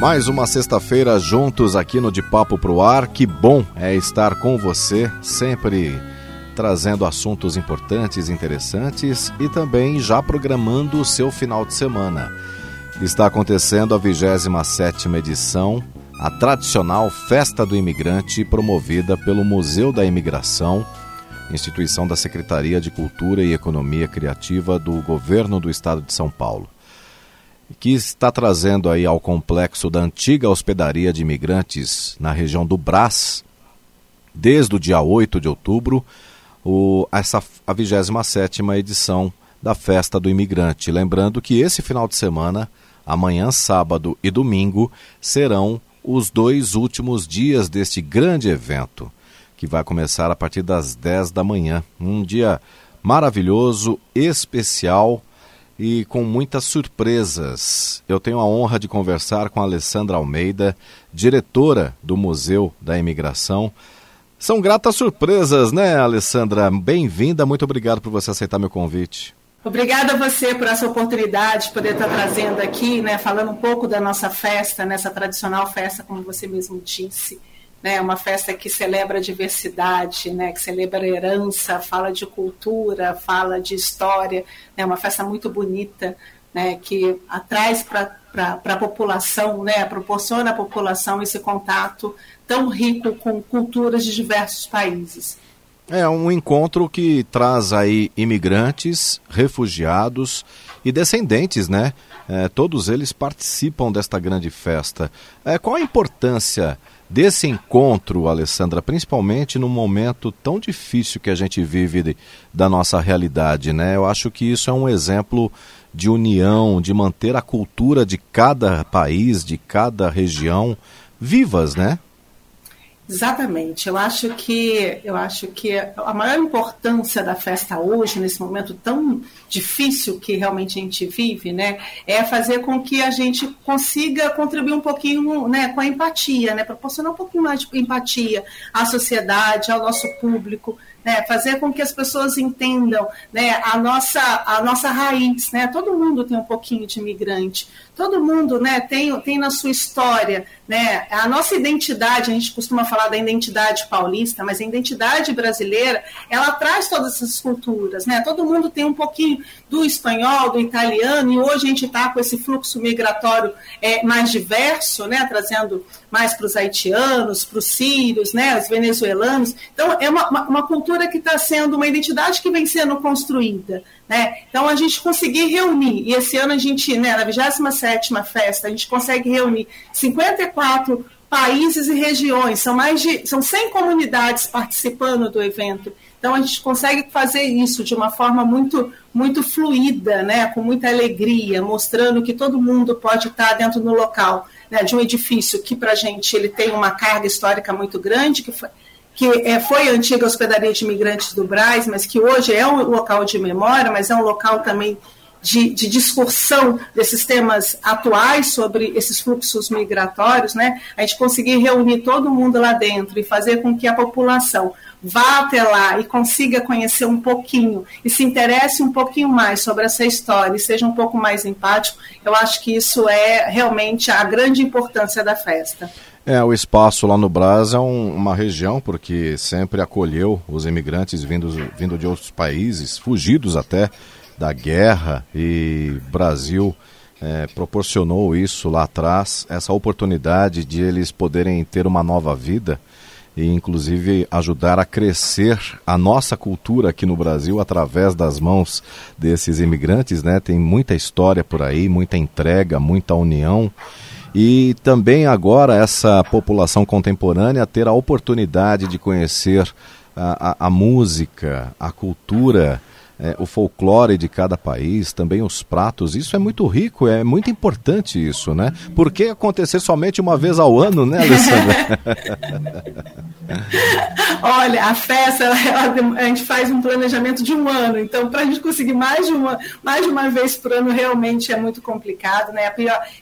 Mais uma sexta-feira juntos aqui no De Papo Pro Ar. Que bom é estar com você, sempre trazendo assuntos importantes, interessantes e também já programando o seu final de semana. Está acontecendo a 27ª edição, a tradicional Festa do Imigrante, promovida pelo Museu da Imigração, instituição da Secretaria de Cultura e Economia Criativa do Governo do Estado de São Paulo que está trazendo aí ao complexo da antiga hospedaria de imigrantes na região do Brás, desde o dia 8 de outubro, o, essa, a 27 edição da Festa do Imigrante. Lembrando que esse final de semana, amanhã, sábado e domingo, serão os dois últimos dias deste grande evento, que vai começar a partir das 10 da manhã. Um dia maravilhoso, especial e com muitas surpresas. Eu tenho a honra de conversar com a Alessandra Almeida, diretora do Museu da Imigração. São gratas surpresas, né, Alessandra? Bem-vinda, muito obrigado por você aceitar meu convite. Obrigada a você por essa oportunidade de poder estar trazendo aqui, né, falando um pouco da nossa festa, nessa tradicional festa, como você mesmo disse né, uma festa que celebra a diversidade, né, que celebra a herança, fala de cultura, fala de história, é né, uma festa muito bonita, né, que traz para a população, né, proporciona à população esse contato tão rico com culturas de diversos países. É um encontro que traz aí imigrantes, refugiados e descendentes, né? É, todos eles participam desta grande festa. É, qual a importância desse encontro, Alessandra, principalmente num momento tão difícil que a gente vive de, da nossa realidade, né? Eu acho que isso é um exemplo de união, de manter a cultura de cada país, de cada região vivas, né? Exatamente. Eu acho que eu acho que a maior importância da festa hoje, nesse momento tão difícil que realmente a gente vive, né, é fazer com que a gente consiga contribuir um pouquinho, né, com a empatia, né, proporcionar um pouquinho mais de empatia à sociedade, ao nosso público, né, fazer com que as pessoas entendam né, a, nossa, a nossa raiz. Né? Todo mundo tem um pouquinho de imigrante, todo mundo né, tem, tem na sua história. Né, a nossa identidade, a gente costuma falar da identidade paulista, mas a identidade brasileira, ela traz todas essas culturas. Né? Todo mundo tem um pouquinho do espanhol, do italiano, e hoje a gente está com esse fluxo migratório é, mais diverso, né, trazendo mais para os haitianos, para os sírios, né, os venezuelanos. Então, é uma, uma, cultura que está sendo, uma identidade que vem sendo construída. Né? Então, a gente conseguir reunir, e esse ano a gente, né, na 27ª festa, a gente consegue reunir 54 países e regiões, são mais de são 100 comunidades participando do evento. Então a gente consegue fazer isso de uma forma muito muito fluida, né, com muita alegria, mostrando que todo mundo pode estar dentro do local, né, de um edifício que para a gente ele tem uma carga histórica muito grande, que foi que é, foi a antiga hospedaria de imigrantes do Braz, mas que hoje é um local de memória, mas é um local também de, de, discussão desses temas atuais sobre esses fluxos migratórios, né? A gente conseguir reunir todo mundo lá dentro e fazer com que a população vá até lá e consiga conhecer um pouquinho e se interesse um pouquinho mais sobre essa história e seja um pouco mais empático, eu acho que isso é realmente a grande importância da festa. É, o espaço lá no Brás é um, uma região porque sempre acolheu os imigrantes vindos, vindo de outros países, fugidos até da guerra e Brasil é, proporcionou isso lá atrás, essa oportunidade de eles poderem ter uma nova vida e inclusive ajudar a crescer a nossa cultura aqui no Brasil através das mãos desses imigrantes, né? Tem muita história por aí, muita entrega, muita união. E também agora essa população contemporânea ter a oportunidade de conhecer a, a, a música, a cultura é, o folclore de cada país, também os pratos. Isso é muito rico, é muito importante isso, né? Por que acontecer somente uma vez ao ano, né, Alessandra? Olha, a festa, ela, a gente faz um planejamento de um ano, então para a gente conseguir mais de, uma, mais de uma vez por ano realmente é muito complicado, né?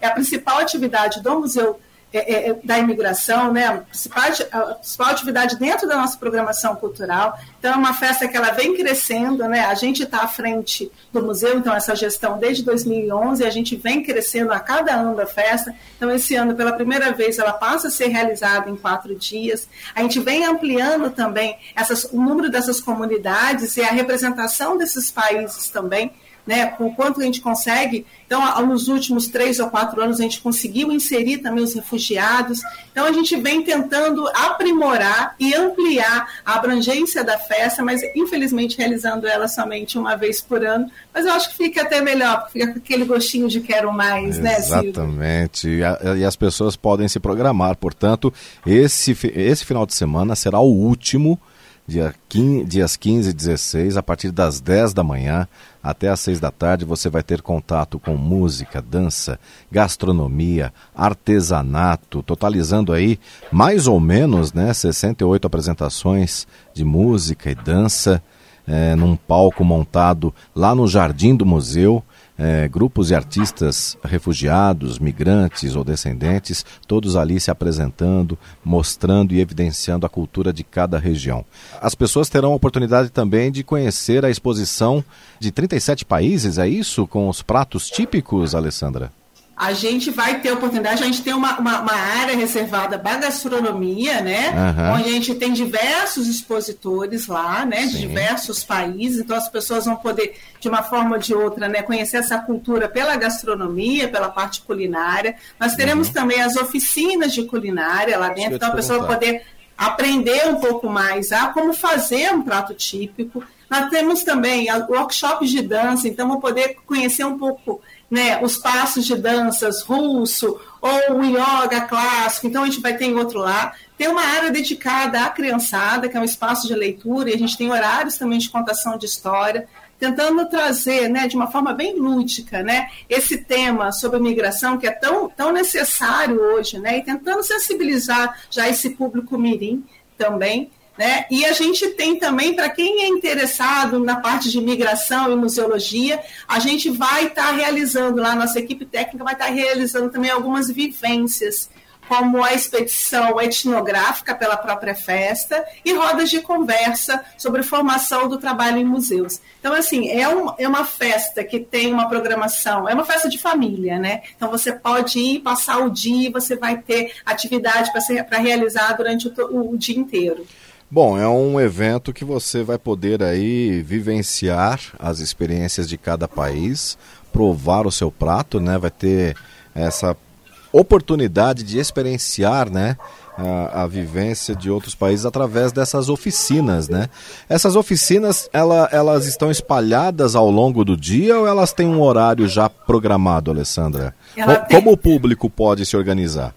É a principal atividade do Museu é, é, é, da imigração, né? A principal, a principal atividade dentro da nossa programação cultural. Então, é uma festa que ela vem crescendo, né? A gente está à frente do museu, então, essa gestão desde 2011, a gente vem crescendo a cada ano da festa. Então, esse ano, pela primeira vez, ela passa a ser realizada em quatro dias. A gente vem ampliando também essas, o número dessas comunidades e a representação desses países também né, com o quanto a gente consegue. Então, nos últimos três ou quatro anos, a gente conseguiu inserir também os refugiados. Então, a gente vem tentando aprimorar e ampliar a abrangência da festa, mas infelizmente realizando ela somente uma vez por ano. Mas eu acho que fica até melhor, porque fica com aquele gostinho de quero mais, né, Exatamente. E, as pessoas podem se programar. Portanto, esse, esse final de semana será o último dia 15, dias 15 e 16, a partir das 10 da manhã até às 6 da tarde, você vai ter contato com música, dança, gastronomia, artesanato, totalizando aí mais ou menos né, 68 apresentações de música e dança é, num palco montado lá no Jardim do Museu é, grupos e artistas refugiados, migrantes ou descendentes, todos ali se apresentando, mostrando e evidenciando a cultura de cada região. As pessoas terão a oportunidade também de conhecer a exposição de 37 países, é isso? Com os pratos típicos, Alessandra? A gente vai ter oportunidade, a gente tem uma, uma, uma área reservada para gastronomia, né? Uhum. Onde a gente tem diversos expositores lá, né? Sim. De diversos países, então as pessoas vão poder, de uma forma ou de outra, né, conhecer essa cultura pela gastronomia, pela parte culinária. Nós teremos uhum. também as oficinas de culinária lá dentro, então a pessoa vai poder aprender um pouco mais a como fazer um prato típico. Nós temos também workshops de dança, então vão poder conhecer um pouco né, os passos de danças russo ou o yoga clássico, então a gente vai ter em outro lá. Tem uma área dedicada à criançada, que é um espaço de leitura, e a gente tem horários também de contação de história, tentando trazer, né, de uma forma bem lúdica, né, esse tema sobre migração que é tão, tão necessário hoje, né, e tentando sensibilizar já esse público mirim também, né? E a gente tem também, para quem é interessado na parte de migração e museologia, a gente vai estar tá realizando lá, nossa equipe técnica vai estar tá realizando também algumas vivências, como a expedição etnográfica pela própria festa e rodas de conversa sobre formação do trabalho em museus. Então, assim, é, um, é uma festa que tem uma programação, é uma festa de família, né? Então, você pode ir, passar o dia, você vai ter atividade para realizar durante o, o dia inteiro. Bom, é um evento que você vai poder aí vivenciar as experiências de cada país, provar o seu prato, né? Vai ter essa oportunidade de experienciar, né? A, a, vivência de outros países através dessas oficinas, né? Essas oficinas, ela, elas estão espalhadas ao longo do dia ou elas têm um horário já programado, Alessandra? Como, tem... o público pode se organizar?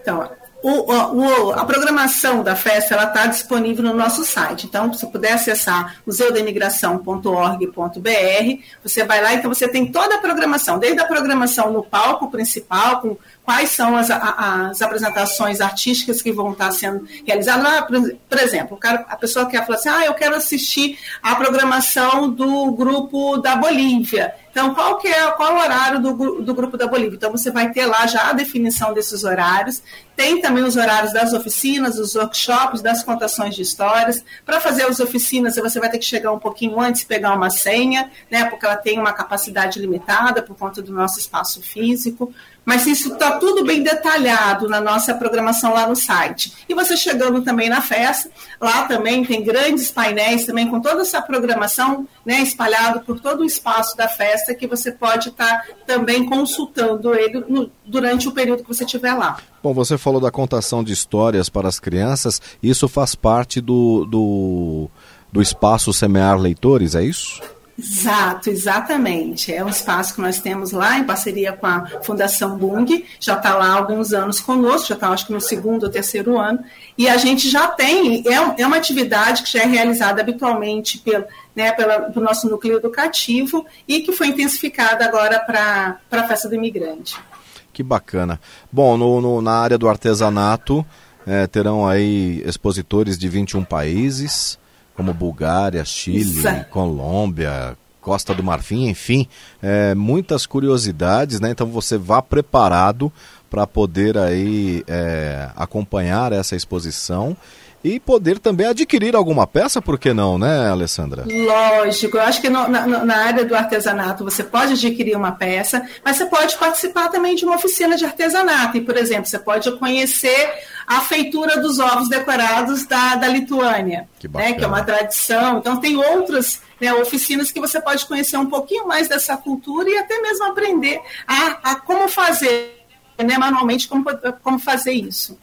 Então, o, o, a programação da festa está disponível no nosso site. Então, se puder acessar museudemigração.org.br, você vai lá, então você tem toda a programação, desde a programação no palco principal, com quais são as, as apresentações artísticas que vão estar sendo realizadas. Por exemplo, cara, a pessoa quer falar assim, ah, eu quero assistir a programação do grupo da Bolívia. Então, qual que é qual o horário do, do grupo da Bolívia? Então, você vai ter lá já a definição desses horários. Tem também os horários das oficinas, dos workshops, das contações de histórias. Para fazer as oficinas, você vai ter que chegar um pouquinho antes, pegar uma senha, né? Porque ela tem uma capacidade limitada por conta do nosso espaço físico mas isso está tudo bem detalhado na nossa programação lá no site. E você chegando também na festa, lá também tem grandes painéis também com toda essa programação né, espalhado por todo o espaço da festa que você pode estar tá também consultando ele no, durante o período que você estiver lá. Bom, você falou da contação de histórias para as crianças, isso faz parte do, do, do espaço Semear Leitores, é isso? Exato, exatamente. É um espaço que nós temos lá em parceria com a Fundação Bung, já está lá há alguns anos conosco, já está acho que no segundo ou terceiro ano, e a gente já tem, é, é uma atividade que já é realizada habitualmente pelo, né, pela, pelo nosso núcleo educativo e que foi intensificada agora para a festa do imigrante. Que bacana. Bom, no, no na área do artesanato, é, terão aí expositores de 21 países, como Bulgária, Chile, Isso. Colômbia, Costa do Marfim, enfim, é, muitas curiosidades, né? Então você vá preparado para poder aí é, acompanhar essa exposição e poder também adquirir alguma peça, por que não, né, Alessandra? Lógico, eu acho que no, na, na, área do artesanato você pode adquirir uma peça, mas você pode participar também de uma oficina de artesanato. E, por exemplo, você pode conhecer a feitura dos ovos decorados da, da Lituânia, que, né, que é uma tradição. Então, tem outras né, oficinas que você pode conhecer um pouquinho mais dessa cultura e até mesmo aprender a, a como fazer, né, manualmente, como, como fazer isso.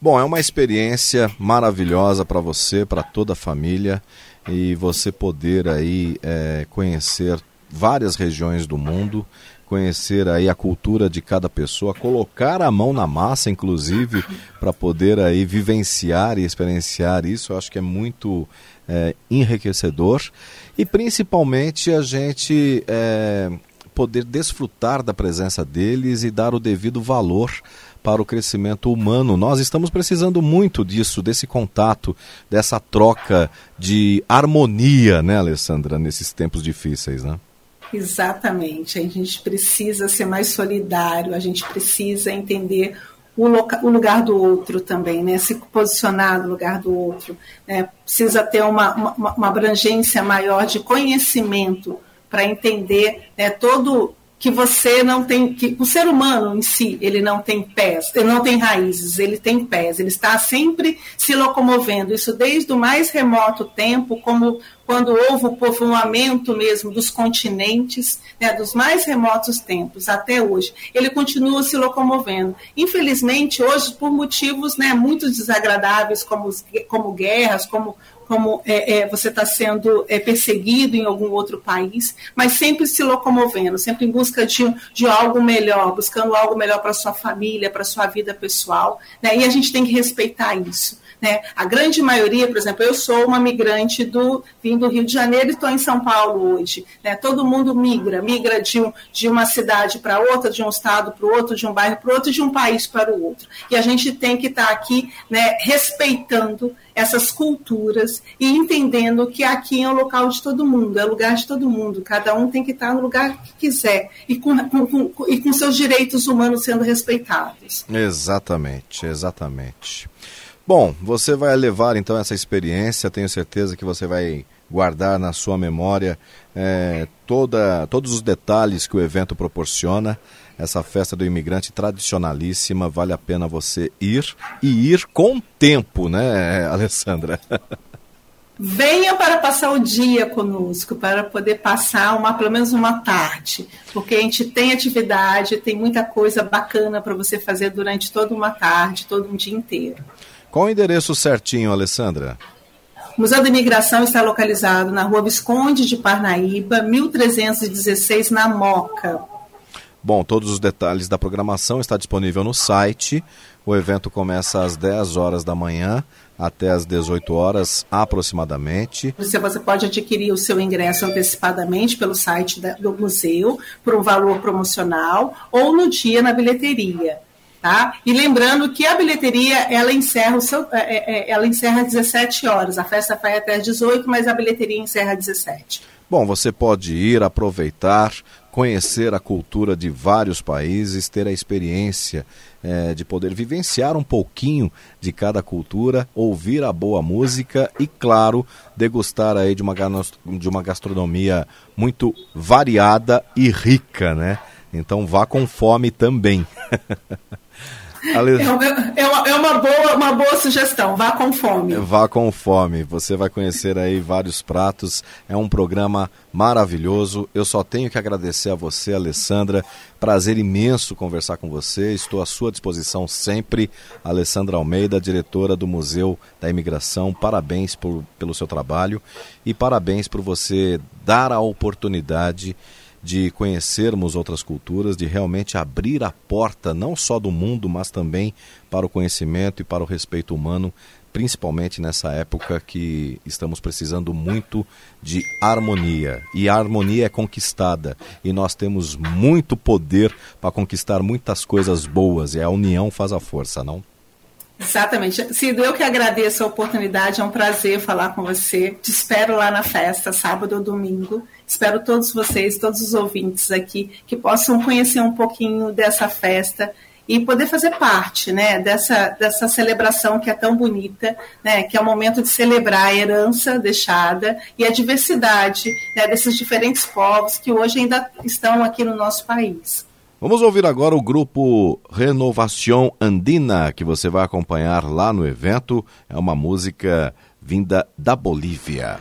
Bom, é uma experiência maravilhosa para você, para toda a família e você poder aí é, conhecer várias regiões do mundo, conhecer aí a cultura de cada pessoa, colocar a mão na massa, inclusive, para poder aí vivenciar e experienciar isso. Eu acho que é muito é, enriquecedor e principalmente a gente é, poder desfrutar da presença deles e dar o devido valor para o crescimento humano. Nós estamos precisando muito disso, desse contato, dessa troca de harmonia, né, Alessandra, nesses tempos difíceis, né? Exatamente. A gente precisa ser mais solidário, a gente precisa entender o, o lugar do outro também, né? se posicionar no lugar do outro. Né? Precisa ter uma, uma, uma abrangência maior de conhecimento para entender né, todo que você não tem, que o ser humano em si, ele não tem pés, ele não tem raízes, ele tem pés, ele está sempre se locomovendo, isso desde o mais remoto tempo, como quando houve o povoamento mesmo dos continentes, né, dos mais remotos tempos até hoje, ele continua se locomovendo. Infelizmente, hoje, por motivos né, muito desagradáveis, como, como guerras, como como é, é, você está sendo é, perseguido em algum outro país, mas sempre se locomovendo, sempre em busca de, de algo melhor, buscando algo melhor para sua família, para sua vida pessoal, né? e a gente tem que respeitar isso. Né? A grande maioria, por exemplo, eu sou uma migrante do vim do Rio de Janeiro e estou em São Paulo hoje. Né? Todo mundo migra, migra de, um, de uma cidade para outra, de um estado para o outro, de um bairro para o outro, de um país para o outro. E a gente tem que estar tá aqui né, respeitando essas culturas e entendendo que aqui é o local de todo mundo, é o lugar de todo mundo. Cada um tem que estar no lugar que quiser e com, com, com, e com seus direitos humanos sendo respeitados. Exatamente, exatamente. Bom, você vai levar então essa experiência, tenho certeza que você vai guardar na sua memória é, toda, todos os detalhes que o evento proporciona. Essa festa do imigrante tradicionalíssima, vale a pena você ir e ir com tempo, né, Alessandra? Venha para passar o dia conosco, para poder passar uma, pelo menos uma tarde, porque a gente tem atividade, tem muita coisa bacana para você fazer durante toda uma tarde, todo um dia inteiro. Qual o endereço certinho, Alessandra? O Museu da Imigração está localizado na rua Visconde de Parnaíba, 1316, na Moca. Bom, todos os detalhes da programação está disponível no site. O evento começa às 10 horas da manhã até às 18 horas aproximadamente. Você, você pode adquirir o seu ingresso antecipadamente pelo site da, do museu por um valor promocional ou no dia na bilheteria. Tá? E lembrando que a bilheteria ela encerra o seu, é, é, é ela encerra às 17 horas. A festa vai até às 18, mas a bilheteria encerra às 17. Bom, você pode ir aproveitar, conhecer a cultura de vários países, ter a experiência é, de poder vivenciar um pouquinho de cada cultura, ouvir a boa música e, claro, degustar aí de uma, de uma gastronomia muito variada e rica, né? Então vá com fome também. Ale... É, uma, é uma, boa, uma boa sugestão. Vá com fome. Vá com fome. Você vai conhecer aí vários pratos. É um programa maravilhoso. Eu só tenho que agradecer a você, Alessandra. Prazer imenso conversar com você. Estou à sua disposição sempre. Alessandra Almeida, diretora do Museu da Imigração. Parabéns por, pelo seu trabalho e parabéns por você dar a oportunidade de conhecermos outras culturas, de realmente abrir a porta não só do mundo, mas também para o conhecimento e para o respeito humano, principalmente nessa época que estamos precisando muito de harmonia. E a harmonia é conquistada e nós temos muito poder para conquistar muitas coisas boas e a união faz a força, não? Exatamente. Cido, eu que agradeço a oportunidade, é um prazer falar com você. Te espero lá na festa, sábado ou domingo. Espero todos vocês, todos os ouvintes aqui, que possam conhecer um pouquinho dessa festa e poder fazer parte né, dessa, dessa celebração que é tão bonita, né, que é o momento de celebrar a herança deixada e a diversidade né, desses diferentes povos que hoje ainda estão aqui no nosso país. Vamos ouvir agora o grupo Renovação Andina, que você vai acompanhar lá no evento. É uma música vinda da Bolívia.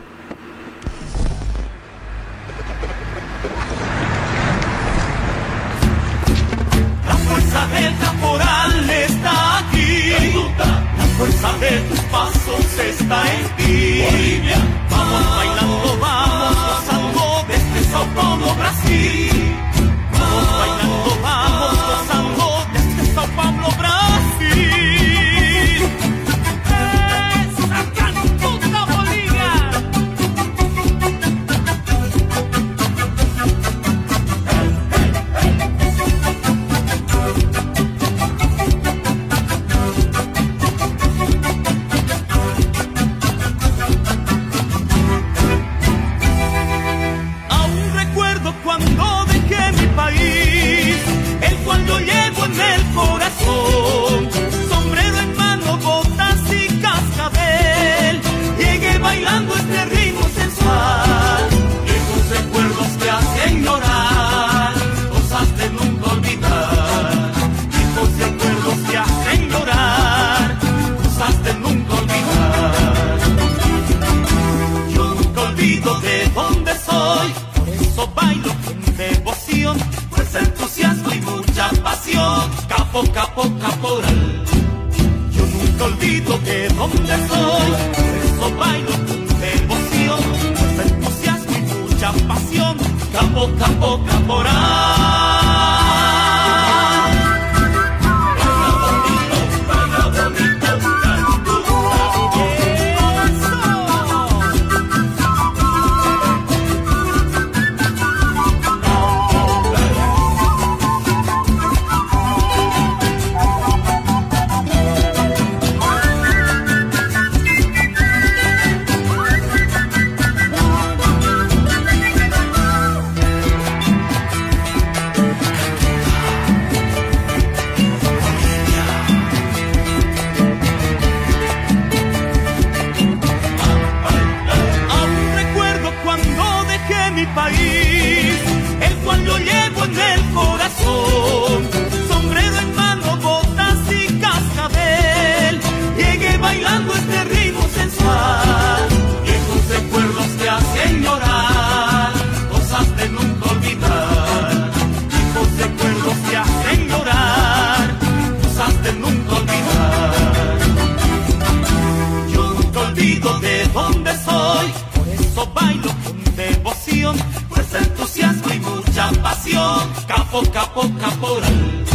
bailo con devoción, pues entusiasmo y mucha pasión. Capo, capo, caporal.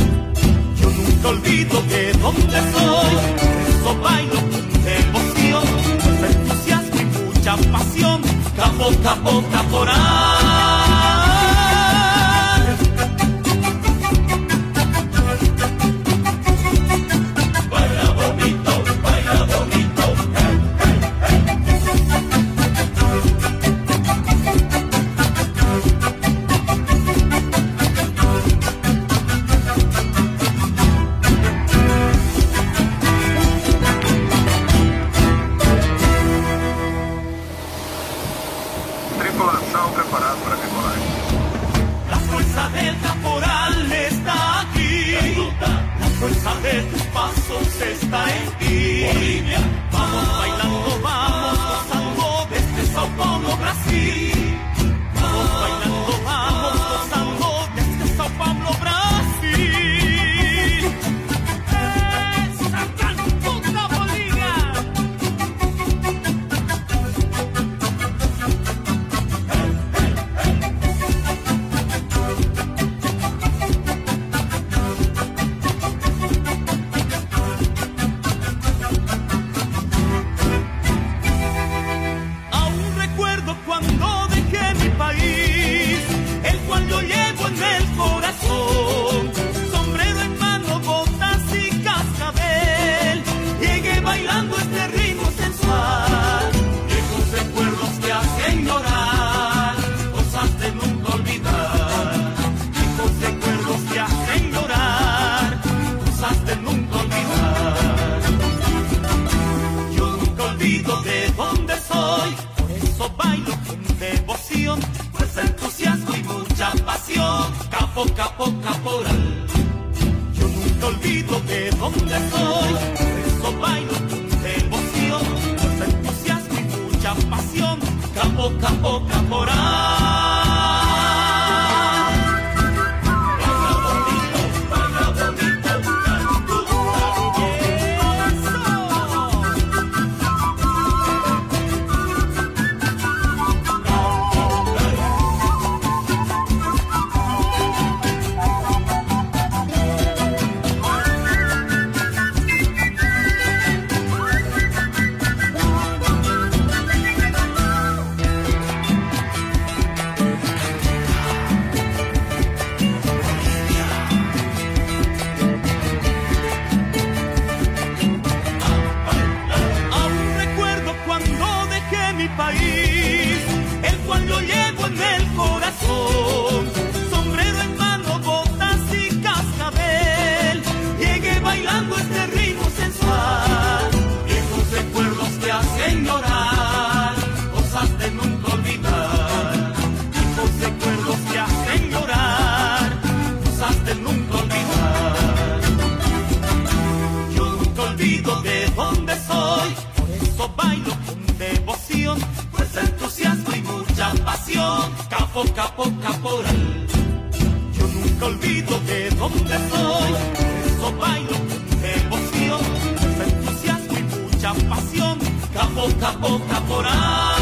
Yo nunca olvido de dónde soy, por eso bailo con devoción, pues entusiasmo y mucha pasión. Capo, capo, caporal. feel capo, capo, caporal. Yo nunca olvido de dónde soy, eso bailo con devoción, entusiasmo y mucha pasión, capo, capo, caporal.